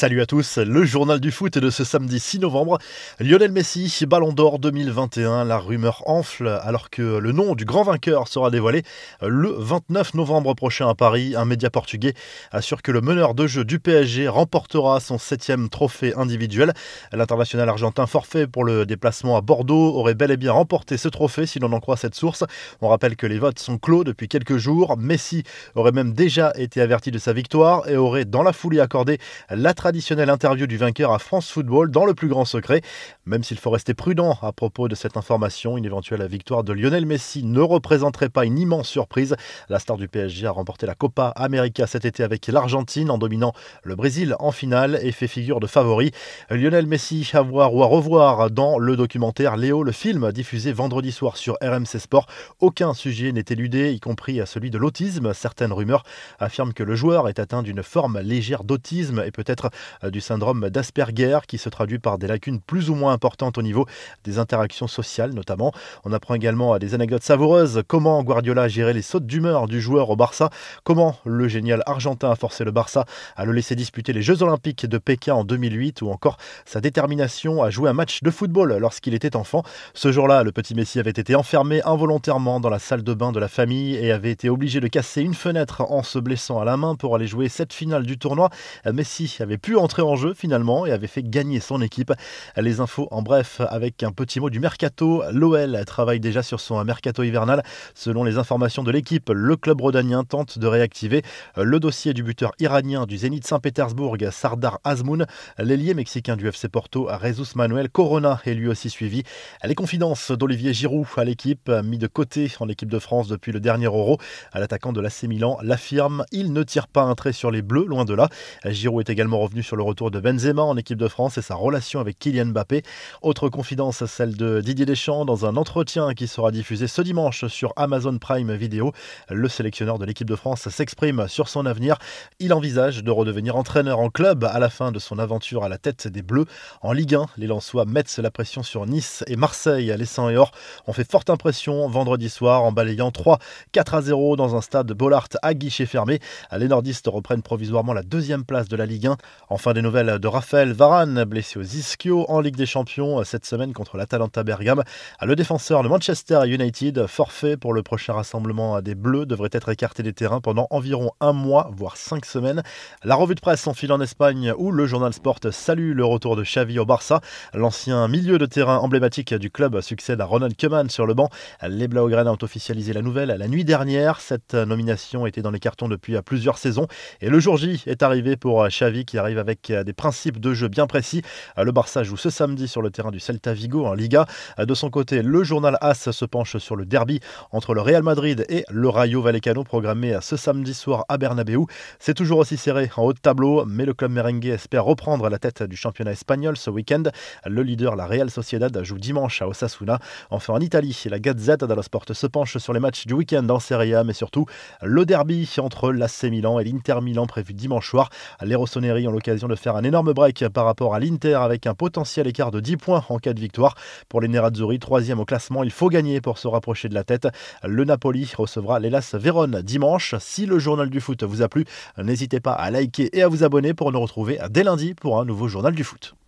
Salut à tous, le journal du foot de ce samedi 6 novembre. Lionel Messi, Ballon d'Or 2021, la rumeur enfle alors que le nom du grand vainqueur sera dévoilé le 29 novembre prochain à Paris. Un média portugais assure que le meneur de jeu du PSG remportera son septième trophée individuel. L'international argentin forfait pour le déplacement à Bordeaux aurait bel et bien remporté ce trophée si l'on en croit cette source. On rappelle que les votes sont clos depuis quelques jours. Messi aurait même déjà été averti de sa victoire et aurait dans la foulée accordé la traditionnelle interview du vainqueur à France Football dans le plus grand secret. Même s'il faut rester prudent à propos de cette information, une éventuelle victoire de Lionel Messi ne représenterait pas une immense surprise. La star du PSG a remporté la Copa América cet été avec l'Argentine en dominant le Brésil en finale et fait figure de favori. Lionel Messi à voir ou à revoir dans le documentaire Léo, le film diffusé vendredi soir sur RMC Sport. Aucun sujet n'est éludé, y compris à celui de l'autisme. Certaines rumeurs affirment que le joueur est atteint d'une forme légère d'autisme et peut-être euh, du syndrome d'Asperger qui se traduit par des lacunes plus ou moins importantes au niveau des interactions sociales notamment. On apprend également des anecdotes savoureuses, comment Guardiola géré les sautes d'humeur du joueur au Barça, comment le génial argentin a forcé le Barça à le laisser disputer les Jeux olympiques de Pékin en 2008 ou encore sa détermination à jouer un match de football lorsqu'il était enfant. Ce jour-là, le petit Messi avait été enfermé involontairement dans la salle de bain de la famille et avait été obligé de casser une fenêtre en se blessant à la main pour aller jouer cette finale du tournoi. Messi avait pu entrer en jeu finalement et avait fait gagner son équipe. Les infos en bref avec un petit mot du mercato. L'OL travaille déjà sur son mercato hivernal. Selon les informations de l'équipe, le club rodanien tente de réactiver le dossier du buteur iranien du Zénith Saint-Pétersbourg, Sardar Azmoun. L'ailier mexicain du FC Porto, Jesus Manuel Corona, est lui aussi suivi. Les confidences d'Olivier Giroud à l'équipe, mis de côté en équipe de France depuis le dernier Euro. À l'attaquant de l'AC Milan l'affirme, il ne tire pas un trait sur les Bleus, loin de là. Giroud est également revenu sur le retour de Benzema en équipe de France et sa relation avec Kylian Mbappé. Autre confidence, celle de Didier Deschamps dans un entretien qui sera diffusé ce dimanche sur Amazon Prime Video. Le sélectionneur de l'équipe de France s'exprime sur son avenir. Il envisage de redevenir entraîneur en club à la fin de son aventure à la tête des Bleus. En Ligue 1, les Lensois mettent la pression sur Nice et Marseille. Les 100 et or ont fait forte impression vendredi soir en balayant 3 4 à 0 dans un stade Bollard à guichet fermé. Les nordistes reprennent provisoirement la deuxième place de la Ligue 1. Enfin, des nouvelles de Raphaël Varane, blessé aux ischio en Ligue des Champions cette semaine contre l'Atalanta Bergame. Le défenseur de Manchester United, forfait pour le prochain rassemblement des Bleus, devrait être écarté des terrains pendant environ un mois, voire cinq semaines. La revue de presse s'enfile en Espagne où le journal Sport salue le retour de Xavi au Barça. L'ancien milieu de terrain emblématique du club succède à Ronald Koeman sur le banc. Les Blaugrana ont officialisé la nouvelle la nuit dernière. Cette nomination était dans les cartons depuis plusieurs saisons et le jour J est arrivé pour Xavi qui arrive avec des principes de jeu bien précis. Le Barça joue ce samedi sur le terrain du Celta Vigo en Liga. De son côté, le journal AS se penche sur le derby entre le Real Madrid et le Rayo Vallecano programmé ce samedi soir à Bernabeu. C'est toujours aussi serré en haut de tableau, mais le club merengue espère reprendre la tête du championnat espagnol ce week-end. Le leader, la Real Sociedad, joue dimanche à Osasuna. Enfin, en Italie, la Gazette dello Sport se penche sur les matchs du week-end en Serie A, mais surtout le derby entre l'AC Milan et l'Inter Milan prévu dimanche soir. Les Rossoneri ont de faire un énorme break par rapport à l'Inter avec un potentiel écart de 10 points en cas de victoire. Pour les Nerazzurri, troisième au classement, il faut gagner pour se rapprocher de la tête. Le Napoli recevra l'Elas Vérone dimanche. Si le journal du foot vous a plu, n'hésitez pas à liker et à vous abonner pour nous retrouver dès lundi pour un nouveau journal du foot.